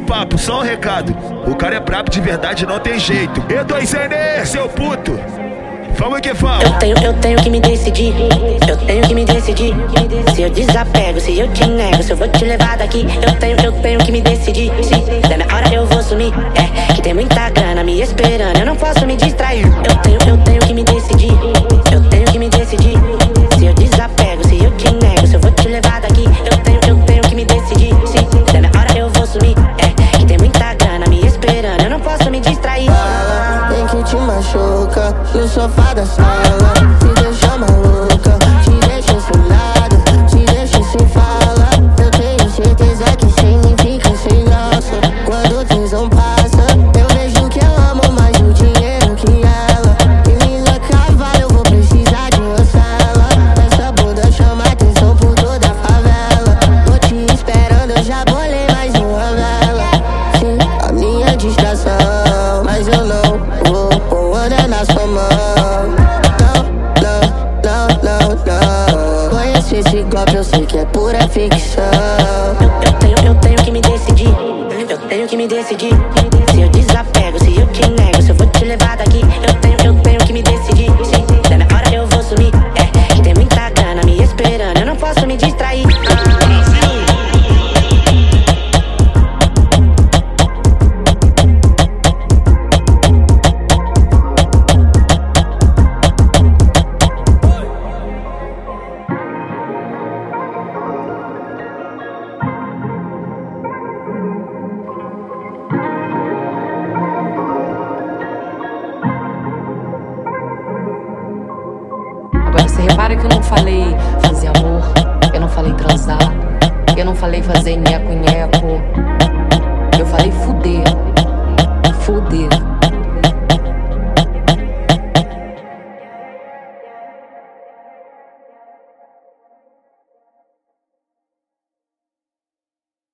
papo, só um recado. O cara é brabo de verdade, não tem jeito. E2N, seu puto. Vamos que vamos. Eu tenho, eu tenho que me decidir. Eu tenho que me decidir. Se eu desapego, se eu te nego, se eu vou te levar daqui. Eu tenho, eu tenho que me decidir. Se der minha hora eu vou sumir. É que tem muita grana me esperando. Eu não posso me distrair. Machuca no sofá da sala. Te deixa maluca, te deixa ensinado, te deixa sem fala. Eu tenho certeza que sem mim fica sem graça. Quando o tesão passa, eu vejo que eu amo mais o dinheiro que ela. E mina cavalo, eu vou precisar de uma sala. Essa bunda chama atenção por toda a favela. Tô te esperando, eu já bolei mais uma vela. Sim, a minha distração, mas eu não vou onda na sua mão. Não, não, não, não, não. Conheço esse golpe, eu sei que é pura ficção. Eu tenho, eu tenho que me decidir. Eu tenho que me decidir. Se eu desapego, se eu te nego, se eu vou te levar daqui. Eu tenho, eu tenho que me decidir. Se der minha hora eu vou sumir. É que tem muita grana me esperando. Eu não posso me distrair. Repara que eu não falei fazer amor, eu não falei transar, eu não falei fazer nheco-nheco. Eu falei fuder. Fuder.